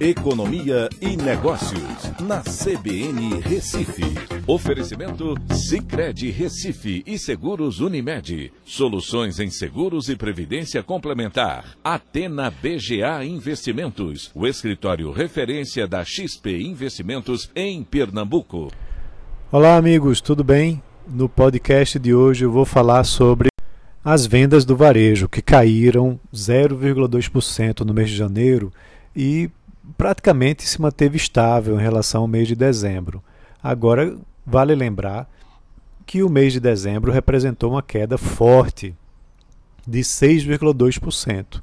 Economia e Negócios, na CBN Recife. Oferecimento Cicred Recife e Seguros Unimed. Soluções em seguros e previdência complementar. Atena BGA Investimentos, o escritório referência da XP Investimentos em Pernambuco. Olá, amigos, tudo bem? No podcast de hoje eu vou falar sobre as vendas do varejo, que caíram 0,2% no mês de janeiro e praticamente se manteve estável em relação ao mês de dezembro. Agora, vale lembrar que o mês de dezembro representou uma queda forte de 6,2%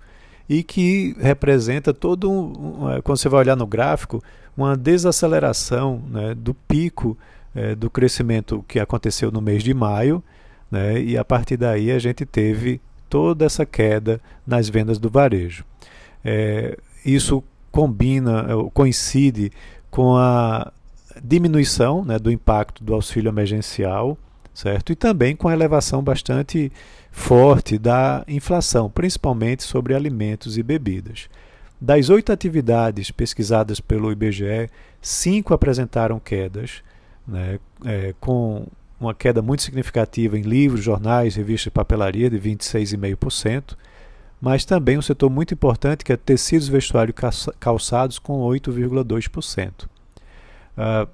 e que representa todo um, é, quando você vai olhar no gráfico, uma desaceleração né, do pico é, do crescimento que aconteceu no mês de maio, né, e a partir daí a gente teve toda essa queda nas vendas do varejo. É, isso combina, é, coincide com a diminuição né, do impacto do auxílio emergencial, certo? E também com a elevação bastante forte da inflação, principalmente sobre alimentos e bebidas. Das oito atividades pesquisadas pelo IBGE, cinco apresentaram quedas, né, é, com uma queda muito significativa em livros, jornais, revistas e papelaria de 26,5% mas também um setor muito importante que é tecidos, vestuário calçados com 8,2%. Uh, ah,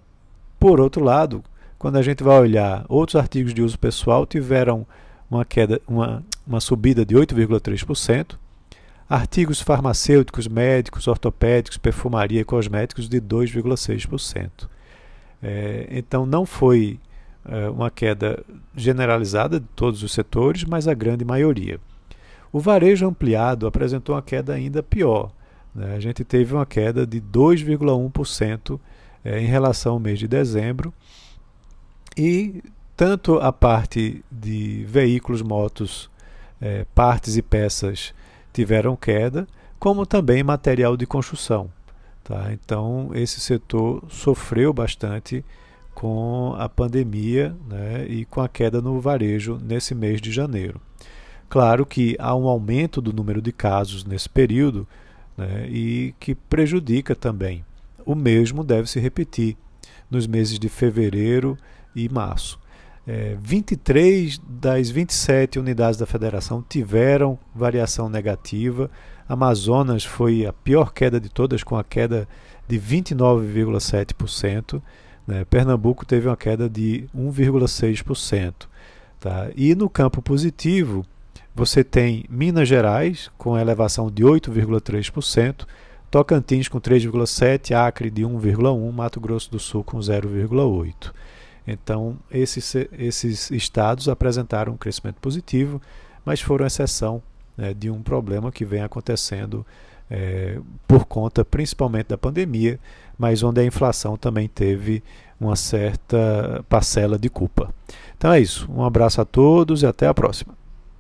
por outro lado, quando a gente vai olhar outros artigos de uso pessoal tiveram uma queda, uma, uma subida de 8,3%, artigos farmacêuticos, médicos, ortopédicos, perfumaria e cosméticos de 2,6%. É, então não foi é, uma queda generalizada de todos os setores, mas a grande maioria. O varejo ampliado apresentou uma queda ainda pior. Né? A gente teve uma queda de 2,1% é, em relação ao mês de dezembro. E tanto a parte de veículos, motos, é, partes e peças tiveram queda, como também material de construção. Tá? Então, esse setor sofreu bastante com a pandemia né, e com a queda no varejo nesse mês de janeiro. Claro que há um aumento do número de casos nesse período né, e que prejudica também. O mesmo deve se repetir nos meses de fevereiro e março. É, 23 das 27 unidades da federação tiveram variação negativa. Amazonas foi a pior queda de todas, com a queda de 29,7%. Né? Pernambuco teve uma queda de 1,6%. Tá? E no campo positivo, você tem Minas Gerais com elevação de 8,3%, Tocantins com 3,7%, Acre de 1,1%, Mato Grosso do Sul com 0,8%. Então, esses, esses estados apresentaram um crescimento positivo, mas foram exceção né, de um problema que vem acontecendo é, por conta principalmente da pandemia, mas onde a inflação também teve uma certa parcela de culpa. Então é isso. Um abraço a todos e até a próxima.